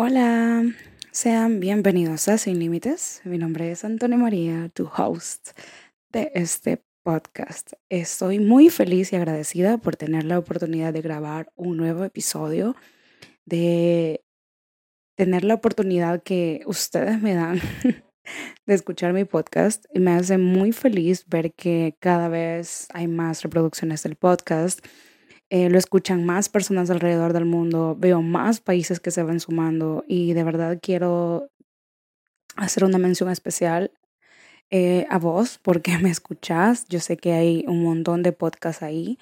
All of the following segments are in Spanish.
Hola, sean bienvenidos a Sin Límites. Mi nombre es Antonio María, tu host de este podcast. Estoy muy feliz y agradecida por tener la oportunidad de grabar un nuevo episodio, de tener la oportunidad que ustedes me dan de escuchar mi podcast. Y me hace muy feliz ver que cada vez hay más reproducciones del podcast eh, lo escuchan más personas alrededor del mundo, veo más países que se van sumando y de verdad quiero hacer una mención especial eh, a vos porque me escuchás. Yo sé que hay un montón de podcasts ahí,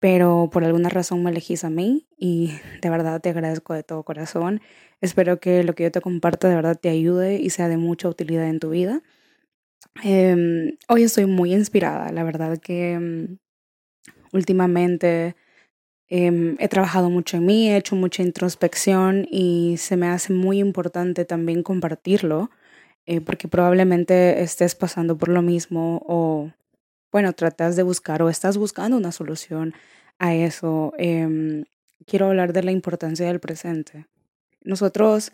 pero por alguna razón me elegís a mí y de verdad te agradezco de todo corazón. Espero que lo que yo te comparto de verdad te ayude y sea de mucha utilidad en tu vida. Em, hoy estoy muy inspirada, la verdad que mm, últimamente Em, he trabajado mucho en mí, he hecho mucha introspección y se me hace muy importante también compartirlo, eh, porque probablemente estés pasando por lo mismo o, bueno, tratas de buscar o estás buscando una solución a eso. Em, quiero hablar de la importancia del presente. Nosotros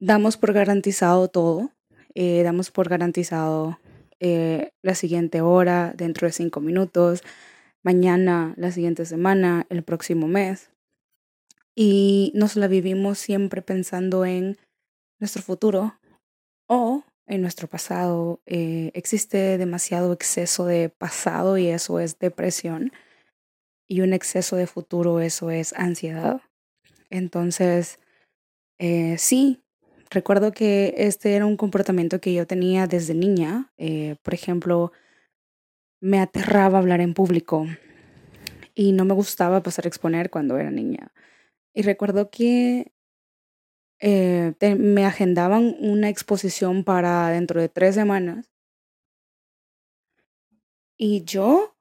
damos por garantizado todo, eh, damos por garantizado eh, la siguiente hora, dentro de cinco minutos, mañana, la siguiente semana, el próximo mes. Y nos la vivimos siempre pensando en nuestro futuro o en nuestro pasado. Eh, existe demasiado exceso de pasado y eso es depresión. Y un exceso de futuro, eso es ansiedad. Entonces, eh, sí, recuerdo que este era un comportamiento que yo tenía desde niña. Eh, por ejemplo, me aterraba hablar en público y no me gustaba pasar a exponer cuando era niña. Y recuerdo que eh, me agendaban una exposición para dentro de tres semanas. Y yo,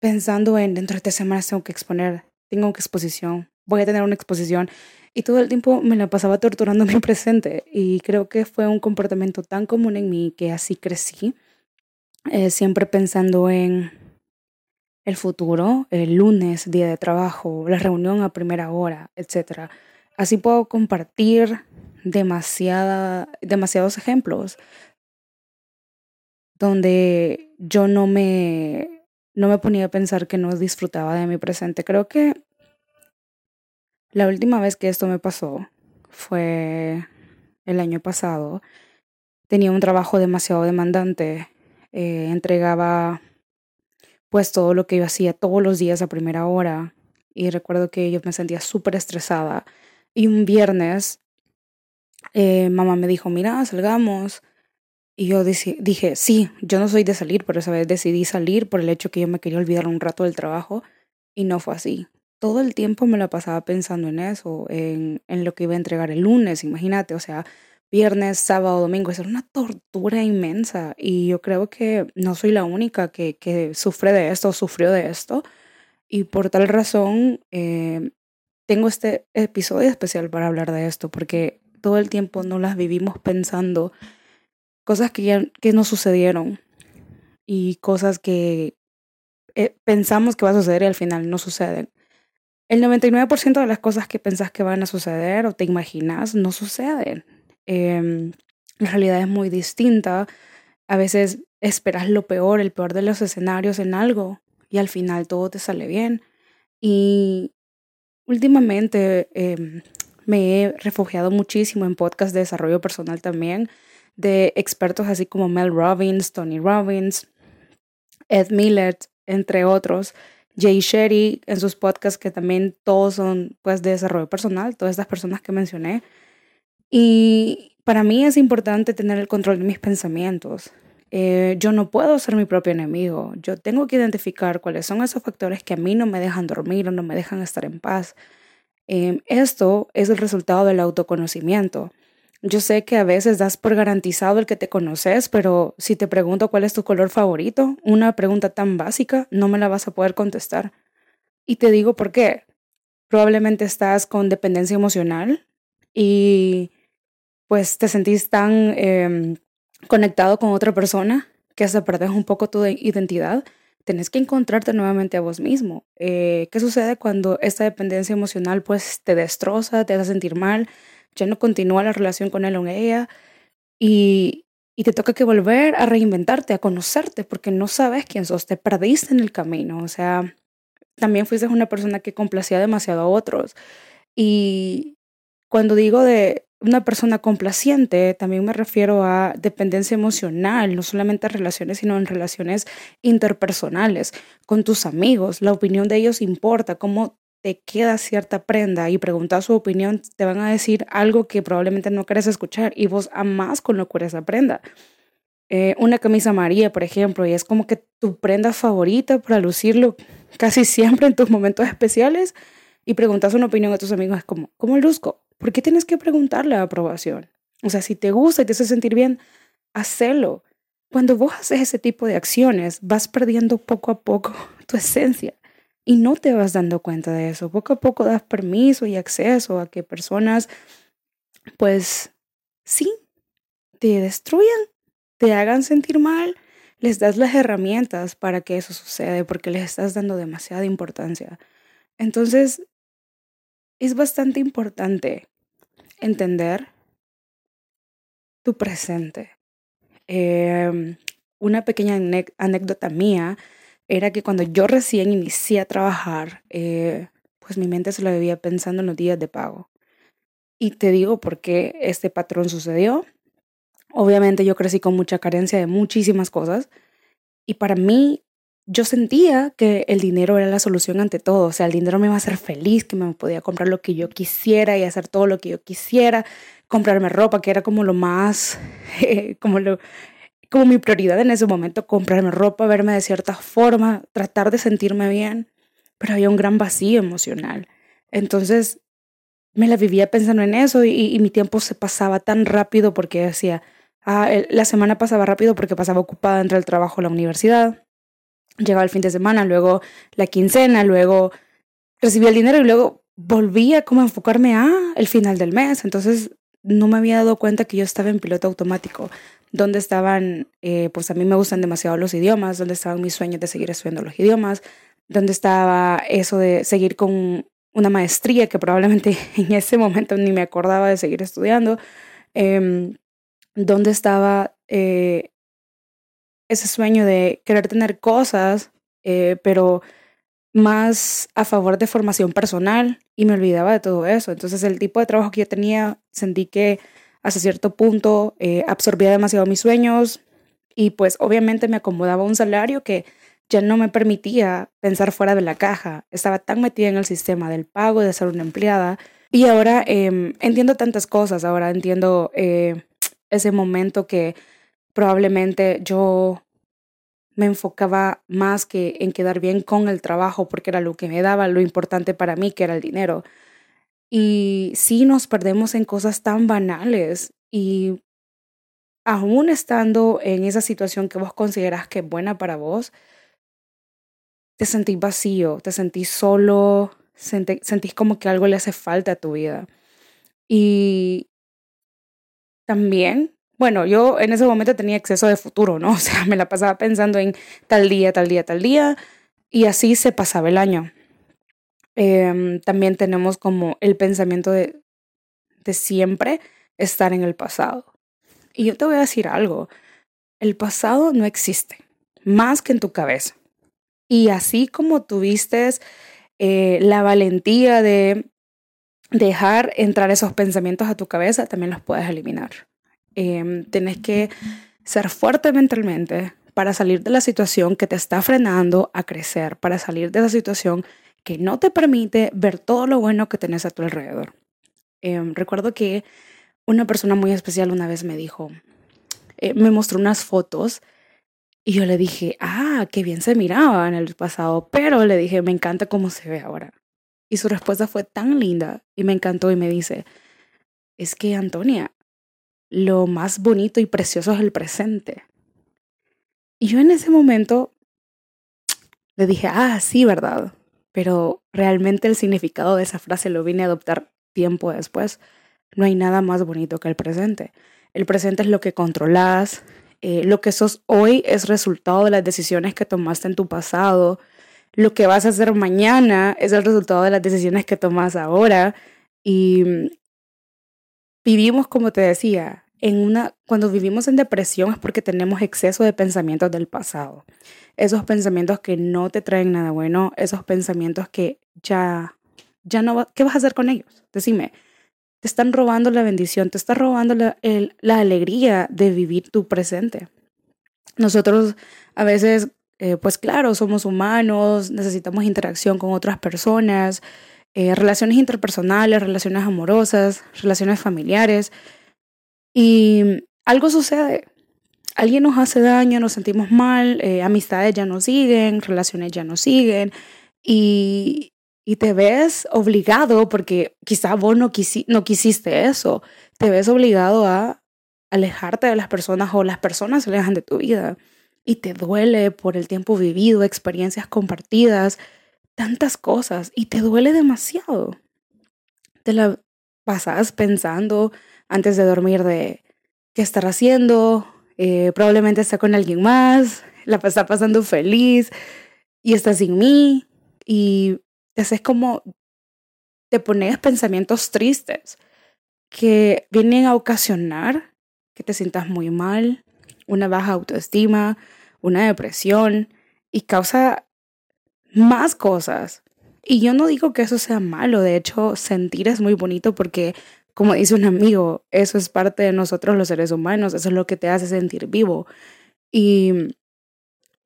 pensando en dentro de tres semanas tengo que exponer, tengo una exposición, voy a tener una exposición. Y todo el tiempo me la pasaba torturando mi presente. Y creo que fue un comportamiento tan común en mí que así crecí eh, siempre pensando en el futuro, el lunes, día de trabajo, la reunión a primera hora, etc. Así puedo compartir demasiada, demasiados ejemplos donde yo no me, no me ponía a pensar que no disfrutaba de mi presente. Creo que la última vez que esto me pasó fue el año pasado. Tenía un trabajo demasiado demandante eh, entregaba pues todo lo que yo hacía todos los días a primera hora y recuerdo que yo me sentía súper estresada y un viernes eh, mamá me dijo, mira, salgamos. Y yo dije, sí, yo no soy de salir, pero esa vez decidí salir por el hecho que yo me quería olvidar un rato del trabajo y no fue así. Todo el tiempo me la pasaba pensando en eso, en, en lo que iba a entregar el lunes, imagínate, o sea, viernes, sábado, domingo. Es una tortura inmensa y yo creo que no soy la única que, que sufre de esto sufrió de esto. Y por tal razón eh, tengo este episodio especial para hablar de esto porque todo el tiempo no las vivimos pensando cosas que ya que no sucedieron y cosas que eh, pensamos que va a suceder y al final no suceden. El 99% de las cosas que pensás que van a suceder o te imaginas no suceden. Em, la realidad es muy distinta. A veces esperas lo peor, el peor de los escenarios en algo y al final todo te sale bien. Y últimamente em, me he refugiado muchísimo en podcasts de desarrollo personal también, de expertos así como Mel Robbins, Tony Robbins, Ed Millett, entre otros. Jay Sherry en sus podcasts que también todos son pues de desarrollo personal, todas estas personas que mencioné. Y para mí es importante tener el control de mis pensamientos. Eh, yo no puedo ser mi propio enemigo. Yo tengo que identificar cuáles son esos factores que a mí no me dejan dormir o no me dejan estar en paz. Em, esto es el resultado del autoconocimiento. Yo sé que a veces das por garantizado el que te conoces, pero si te pregunto cuál es tu color favorito, una pregunta tan básica, no me la vas a poder contestar. Y te digo por qué. Probablemente estás con dependencia emocional y pues te sentís tan em, conectado con otra persona que hasta perdés un poco tu identidad, tenés que encontrarte nuevamente a vos mismo. Eh, ¿Qué sucede cuando esta dependencia emocional pues te destroza, te hace sentir mal, ya no continúa la relación con él o ella y, y te toca que volver a reinventarte, a conocerte, porque no sabes quién sos, te perdiste en el camino, o sea, también fuiste una persona que complacía demasiado a otros. Y cuando digo de una persona complaciente, también me refiero a dependencia emocional, no solamente en relaciones, sino en relaciones interpersonales, con tus amigos. La opinión de ellos importa, cómo te queda cierta prenda y preguntas su opinión, te van a decir algo que probablemente no quieres escuchar y vos amás con lo que esa prenda. Eh, una camisa amarilla, por ejemplo, y es como que tu prenda favorita para lucirlo casi siempre en tus momentos especiales y preguntas una opinión a tus amigos, es como, ¿cómo luzco? ¿Por qué tienes que preguntarle la aprobación? O sea, si te gusta y te hace sentir bien, hacelo. Cuando vos haces ese tipo de acciones, vas perdiendo poco a poco tu esencia y no te vas dando cuenta de eso. Poco a poco das permiso y acceso a que personas, pues sí, te destruyan, te hagan sentir mal, les das las herramientas para que eso suceda porque les estás dando demasiada importancia. Entonces, es bastante importante entender tu presente. Em, una pequeña anécdota mía era que cuando yo recién inicié a trabajar, eh, pues mi mente se la vivía pensando en los días de pago. Y te digo por qué este patrón sucedió. Obviamente yo crecí con mucha carencia de muchísimas cosas y para mí yo sentía que el dinero era la solución ante todo, o sea, el dinero me iba a hacer feliz, que me podía comprar lo que yo quisiera y hacer todo lo que yo quisiera, comprarme ropa, que era como lo más, como lo, como mi prioridad en ese momento, comprarme ropa, verme de cierta forma, tratar de sentirme bien, pero había un gran vacío emocional. Entonces me la vivía pensando en eso y, mi tiempo se pasaba tan rápido porque decía, ah, la semana pasaba rápido porque pasaba ocupada entre el trabajo y la universidad. Llegaba el fin de semana, luego la quincena, luego recibía el dinero y luego volvía como a enfocarme a el final del mes. Entonces no me había dado cuenta que yo estaba en piloto automático dónde estaban, eh, pues a mí me gustan demasiado los idiomas, dónde estaban mis sueños de seguir estudiando los idiomas, dónde estaba eso de seguir con una maestría que probablemente en ese momento ni me acordaba de seguir estudiando, eh, dónde estaba eh, ese sueño de querer tener cosas, eh, pero más a favor de formación personal y me olvidaba de todo eso. Entonces el tipo de trabajo que yo tenía, sentí que hasta cierto punto eh, absorbía demasiado mis sueños y pues obviamente me acomodaba un salario que ya no me permitía pensar fuera de la caja. Estaba tan metida en el sistema del pago, de ser una empleada. Y ahora em, entiendo tantas cosas, ahora entiendo eh, ese momento que probablemente yo me enfocaba más que en quedar bien con el trabajo porque era lo que me daba lo importante para mí, que era el dinero. Y sí nos perdemos en cosas tan banales y aún estando en esa situación que vos consideras que es buena para vos, te sentís vacío, te sentís solo, sentís como que algo le hace falta a tu vida. Y también, bueno, yo en ese momento tenía exceso de futuro, ¿no? O sea, me la pasaba pensando en tal día, tal día, tal día, y así se pasaba el año. Em, también tenemos como el pensamiento de, siempre estar en el pasado. Y yo te voy a decir algo, el pasado no existe, más que en tu cabeza. Y así como tuviste eh, la valentía de dejar entrar esos pensamientos a tu cabeza, también los puedes eliminar. Eh, tienes que ser fuerte mentalmente para salir de la situación que te está frenando a crecer, para salir de esa situación que no te permite ver todo lo bueno que tenés a tu alrededor. Em, recuerdo que una persona muy especial una vez me dijo, eh, me mostró unas fotos y yo le dije, ah, qué bien se miraba en el pasado, pero le dije, me encanta cómo se ve ahora. Y su respuesta fue tan linda y me encantó y me dice, es que Antonia, lo más bonito y precioso es el presente. Y yo en ese momento le dije, ah, sí, ¿verdad? pero realmente el significado de esa frase lo vine a adoptar tiempo después. No hay nada más bonito que el presente. El presente es lo que controlas, eh, lo que sos hoy es resultado de las decisiones que tomaste en tu pasado, lo que vas a hacer mañana es el resultado de las decisiones que tomas ahora y vivimos, como te decía, en una, cuando vivimos en depresión es porque tenemos exceso de pensamientos del pasado. Esos pensamientos que no te traen nada bueno, esos pensamientos que ya, ya no, ¿qué vas a hacer con ellos? Decime, te están robando la bendición, te están robando la, la alegría de vivir tu presente. Nosotros a veces, eh, pues claro, somos humanos, necesitamos interacción con otras personas, eh, relaciones interpersonales, relaciones amorosas, relaciones familiares. Y algo sucede. Alguien nos hace daño, nos sentimos mal, eh, amistades ya no siguen, relaciones ya no siguen. Y, y te ves obligado, porque quizá vos no, no quisiste eso, te ves obligado a alejarte de las personas o las personas se alejan de tu vida y te duele por el tiempo vivido, experiencias compartidas, tantas cosas y te duele demasiado. Te la pasas pensando antes de dormir de qué estar haciendo, eh, probablemente está con alguien más, la está pasando feliz y está sin mí y haces como, te pones pensamientos tristes que vienen a ocasionar que te sientas muy mal, una baja autoestima, una depresión y causa más cosas. Y yo no digo que eso sea malo, de hecho sentir es muy bonito porque, como dice un amigo, eso es parte de nosotros los seres humanos, eso es lo que te hace sentir vivo. Y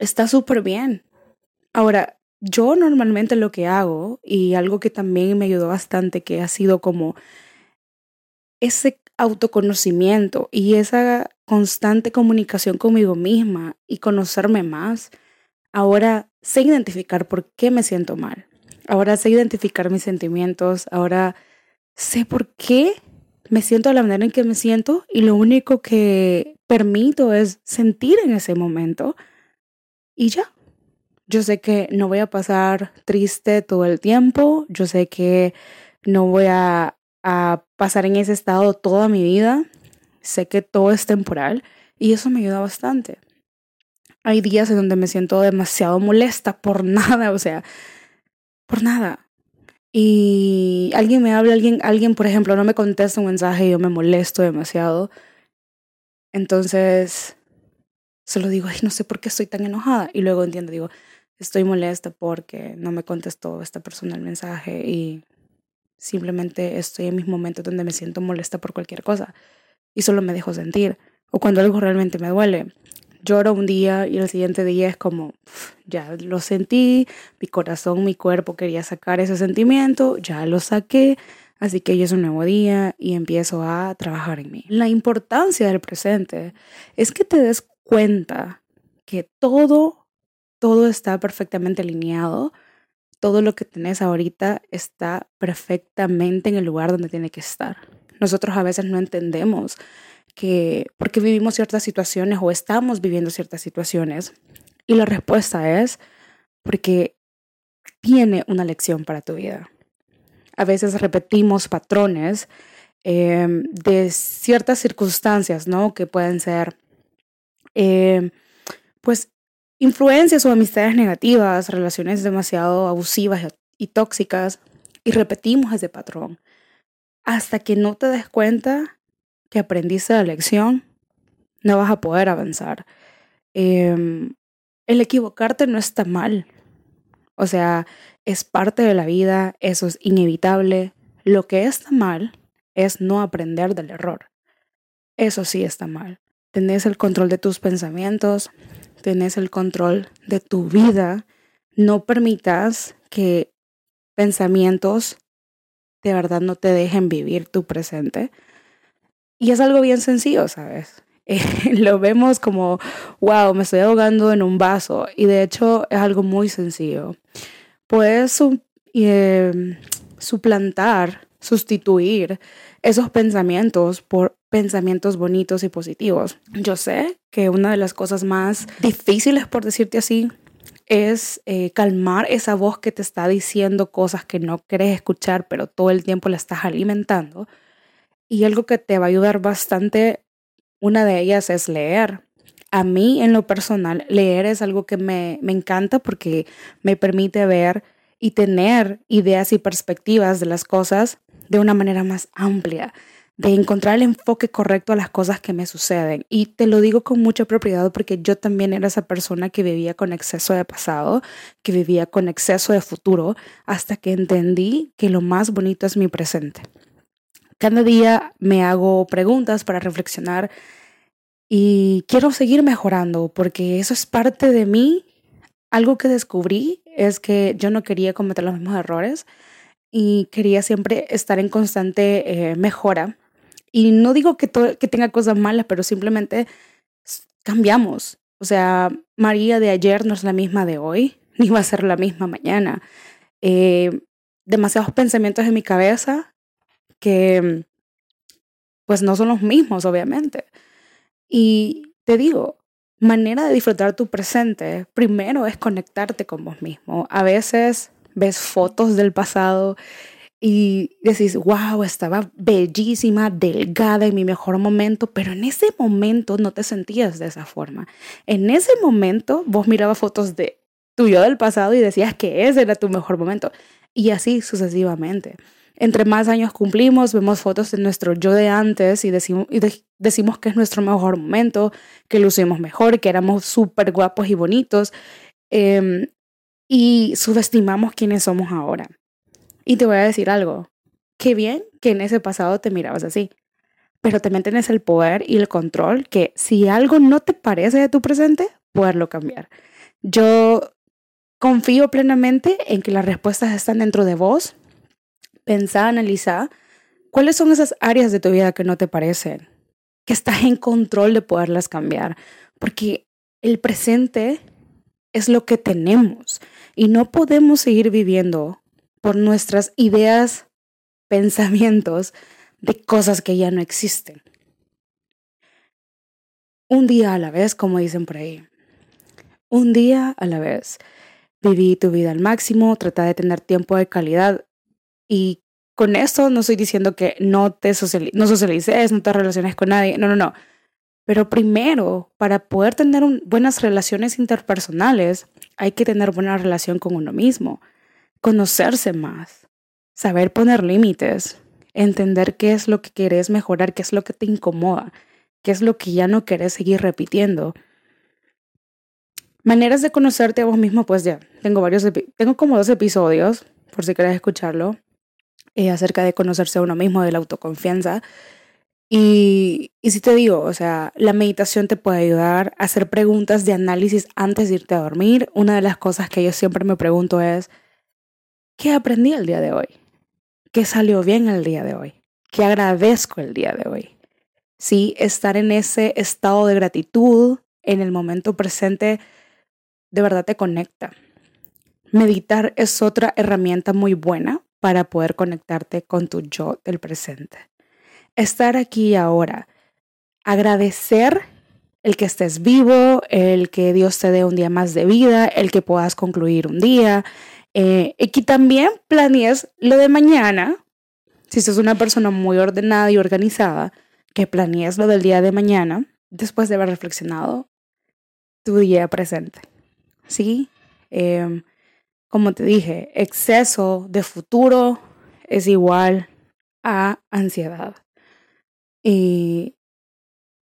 está súper bien. Ahora, yo normalmente lo que hago, y algo que también me ayudó bastante, que ha sido como ese autoconocimiento y esa constante comunicación conmigo misma y conocerme más, ahora sé identificar por qué me siento mal. Ahora sé identificar mis sentimientos, ahora sé por qué me siento de la manera en que me siento y lo único que permito es sentir en ese momento y ya. Yo sé que no voy a pasar triste todo el tiempo, yo sé que no voy a a pasar en ese estado toda mi vida. Sé que todo es temporal y eso me ayuda bastante. Hay días en donde me siento demasiado molesta por nada, o sea, por nada. Y alguien me habla, alguien, alguien, por ejemplo, no me contesta un mensaje y yo me molesto demasiado. Entonces, solo digo, ay, no sé por qué estoy tan enojada. Y luego entiendo, digo, estoy molesta porque no me contestó esta persona el mensaje y Simplemente estoy en mis momentos donde me siento molesta por cualquier cosa y solo me dejo sentir. O cuando algo realmente me duele. Lloro un día y el siguiente día es como, ya lo sentí, mi corazón, mi cuerpo quería sacar ese sentimiento, ya lo saqué, así que hoy es un nuevo día y empiezo a trabajar en mí. La importancia del presente es que te des cuenta que todo, todo está perfectamente alineado todo lo que tenés ahorita está perfectamente en el lugar donde tiene que estar. Nosotros a veces no entendemos que por qué vivimos ciertas situaciones o estamos viviendo ciertas situaciones. Y la respuesta es porque tiene una lección para tu vida. A veces repetimos patrones em, de ciertas circunstancias, ¿no? Que pueden ser, em, pues, influencias o amistades negativas, relaciones demasiado abusivas y tóxicas, y repetimos ese patrón hasta que no te des cuenta que aprendiste la lección, no vas a poder avanzar. Em, el equivocarte no está mal. O sea, es parte de la vida, eso es inevitable. Lo que está mal es no aprender del error. Eso sí está mal. Tenés el control de tus pensamientos, tenés el control de tu vida, no permitas que pensamientos de verdad no te dejen vivir tu presente. Y es algo bien sencillo, ¿sabes? lo vemos como, wow, me estoy ahogando en un vaso. Y de hecho es algo muy sencillo. Puedes em, suplantar, sustituir esos pensamientos por pensamientos bonitos y positivos. Yo sé que una de las cosas más difíciles, por decirte así, es eh, calmar esa voz que te está diciendo cosas que no quieres escuchar, pero todo el tiempo la estás alimentando. Y algo que te va a ayudar bastante, una de ellas es leer. A mí, en lo personal, leer es algo que me, me encanta porque me permite ver y tener ideas y perspectivas de las cosas de una manera más amplia de encontrar el enfoque correcto a las cosas que me suceden. Y te lo digo con mucha propiedad porque yo también era esa persona que vivía con exceso de pasado, que vivía con exceso de futuro, hasta que entendí que lo más bonito es mi presente. Cada día me hago preguntas para reflexionar y quiero seguir mejorando porque eso es parte de mí. Algo que descubrí es que yo no quería cometer los mismos errores y quería siempre estar en constante eh, mejora y no digo que, que tenga cosas malas, pero simplemente cambiamos. O sea, María de ayer no es la misma de hoy, ni va a ser la misma mañana. Eh, demasiados pensamientos en mi cabeza que pues no son los mismos, obviamente. Y te digo, manera de disfrutar tu presente, primero es conectarte con vos mismo. A veces ves fotos del pasado y decís, wow, estaba bellísima, delgada en mi mejor momento, pero en ese momento no te sentías de esa forma. En ese momento vos mirabas fotos de tu yo del pasado y decías que ese era tu mejor momento. Y así sucesivamente. Entre más años cumplimos, vemos fotos de nuestro yo de antes y decimos, que es nuestro mejor momento, que lucimos mejor, que éramos súper guapos y bonitos. Em, y subestimamos quiénes somos ahora. Y te voy a decir algo, qué bien que en ese pasado te mirabas así, pero también tienes el poder y el control que si algo no te parece de tu presente, poderlo cambiar. Yo confío plenamente en que las respuestas están dentro de vos. Pensá, analiza cuáles son esas áreas de tu vida que no te parecen, que estás en control de poderlas cambiar, porque el presente es lo que tenemos y no podemos seguir viviendo por nuestras ideas, pensamientos de cosas que ya no existen. Un día a la vez, como dicen por ahí. Un día a la vez. Viví tu vida al máximo, trata de tener tiempo de calidad y con esto no estoy diciendo que no te no socialices, no te relaciones con nadie, no, no, no. Pero primero, para poder tener buenas relaciones interpersonales, hay que tener buena relación con uno mismo conocerse más, saber poner límites, entender qué es lo que quieres mejorar, qué es lo que te incomoda, qué es lo que ya no querés seguir repitiendo. Maneras de conocerte a vos mismo, pues ya, tengo varios, tengo como dos episodios, por si querés escucharlo, eh, acerca de conocerse a uno mismo, de la autoconfianza. Y, y si te digo, o sea, la meditación te puede ayudar a hacer preguntas de análisis antes de irte a dormir. Una de las cosas que yo siempre me pregunto es, ¿Qué aprendí el día de hoy? ¿Qué salió bien el día de hoy? ¿Qué agradezco el día de hoy? Sí, estar en ese estado de gratitud en el momento presente de verdad te conecta. Meditar es otra herramienta muy buena para poder conectarte con tu yo del presente. Estar aquí ahora, agradecer el que estés vivo, el que Dios te dé un día más de vida, el que puedas concluir un día, eh, y que también planees lo de mañana, si sos una persona muy ordenada y organizada, que planees lo del día de mañana después de haber reflexionado tu día presente. ¿Sí? Em, como te dije, exceso de futuro es igual a ansiedad. Y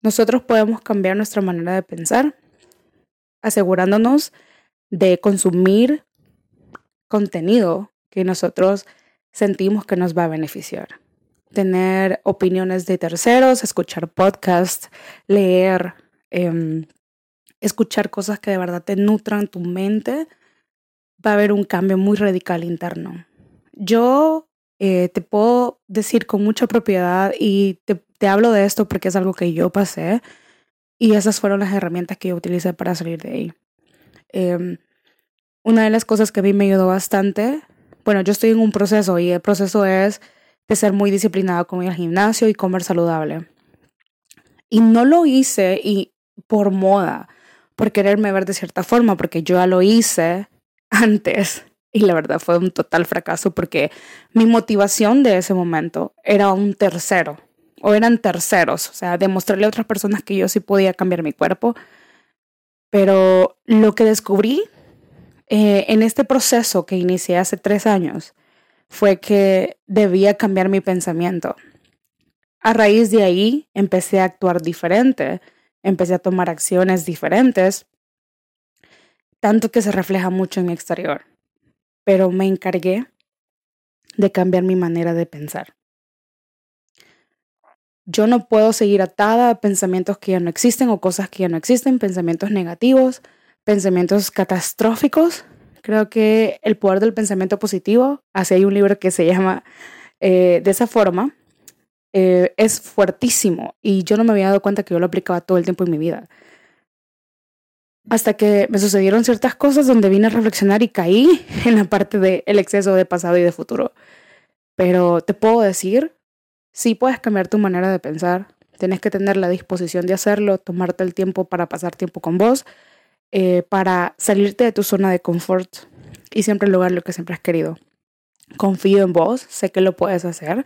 nosotros podemos cambiar nuestra manera de pensar asegurándonos de consumir contenido que nosotros sentimos que nos va a beneficiar. Tener opiniones de terceros, escuchar podcasts, leer, em, escuchar cosas que de verdad te nutran tu mente, va a haber un cambio muy radical interno. Yo eh, te puedo decir con mucha propiedad y te, te hablo de esto porque es algo que yo pasé y esas fueron las herramientas que yo utilicé para salir de ahí. Eh, una de las cosas que a mí me ayudó bastante, bueno, yo estoy en un proceso y el proceso es de ser muy disciplinado con el gimnasio y comer saludable. Y no lo hice y por moda, por quererme ver de cierta forma, porque yo ya lo hice antes y la verdad fue un total fracaso porque mi motivación de ese momento era un tercero o eran terceros, o sea, demostrarle a otras personas que yo sí podía cambiar mi cuerpo. Pero lo que descubrí eh, en este proceso que inicié hace tres años fue que debía cambiar mi pensamiento. a raíz de ahí empecé a actuar diferente, empecé a tomar acciones diferentes, tanto que se refleja mucho en mi exterior. Pero me encargué de cambiar mi manera de pensar. Yo no puedo seguir atada a pensamientos que ya no existen o cosas que ya no existen, pensamientos negativos, pensamientos catastróficos. Creo que el poder del pensamiento positivo, así hay un libro que se llama eh, de esa forma, eh, es fuertísimo y yo no me había dado cuenta que yo lo aplicaba todo el tiempo en mi vida. Hasta que me sucedieron ciertas cosas donde vine a reflexionar y caí en la parte del el exceso de pasado y de futuro. Pero te puedo decir Sí puedes cambiar tu manera de pensar, tienes que tener la disposición de hacerlo, tomarte el tiempo para pasar tiempo con vos, eh, para salirte de tu zona de confort y siempre lograr lo que siempre has querido. Confío en vos, sé que lo puedes hacer.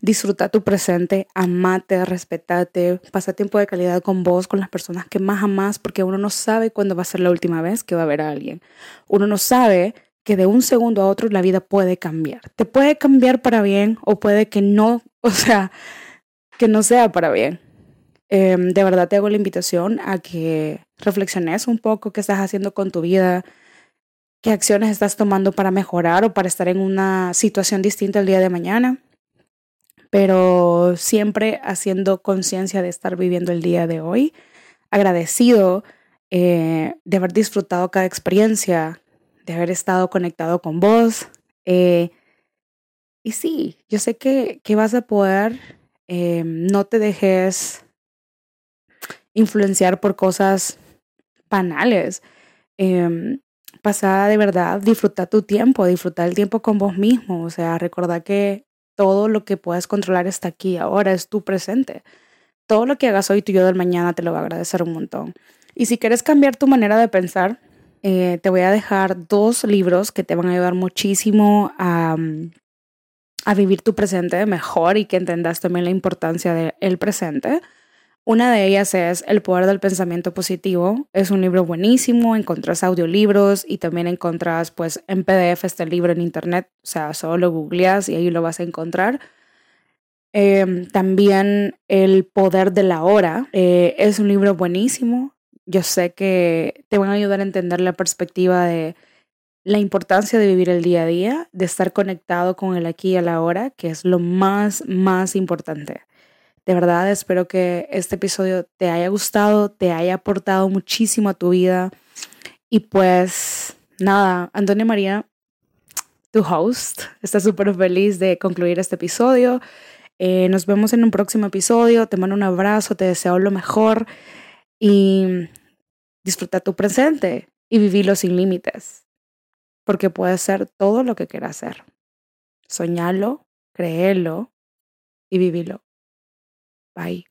Disfruta tu presente, amate, respetate, pasa tiempo de calidad con vos, con las personas que más amas, porque uno no sabe cuándo va a ser la última vez que va a ver a alguien. Uno no sabe que de un segundo a otro la vida puede cambiar. Te puede cambiar para bien o puede que no o sea, que no sea para bien. Em, de verdad te hago la invitación a que reflexiones un poco qué estás haciendo con tu vida, qué acciones estás tomando para mejorar o para estar en una situación distinta el día de mañana, pero siempre haciendo conciencia de estar viviendo el día de hoy, agradecido eh, de haber disfrutado cada experiencia, de haber estado conectado con vos. Eh, y sí, yo sé que, que vas a poder, eh, no te dejes influenciar por cosas banales. Eh, pasa de verdad, disfruta tu tiempo, disfrutar el tiempo con vos mismo. O sea, recordar que todo lo que puedes controlar está aquí, ahora es tu presente. Todo lo que hagas hoy, tu yo del mañana te lo va a agradecer un montón. Y si quieres cambiar tu manera de pensar, eh, te voy a dejar dos libros que te van a ayudar muchísimo a, a vivir tu presente mejor y que entendas también la importancia del presente. Una de ellas es El poder del pensamiento positivo. Es un libro buenísimo, encontrás audiolibros y también encontrás pues en PDF este libro en internet, o sea, solo lo googleas y ahí lo vas a encontrar. Em, también El poder de la hora eh, es un libro buenísimo. Yo sé que te van a ayudar a entender la perspectiva de la importancia de vivir el día a día, de estar conectado con el aquí y a la hora, que es lo más, más importante. De verdad, espero que este episodio te haya gustado, te haya aportado muchísimo a tu vida. Y pues nada, Antonia María, tu host, está súper feliz de concluir este episodio. Eh, nos vemos en un próximo episodio. Te mando un abrazo, te deseo lo mejor y disfruta tu presente y vivilo sin límites porque puede ser todo lo que quieras hacer. Soñalo, créelo y vivilo. Bye.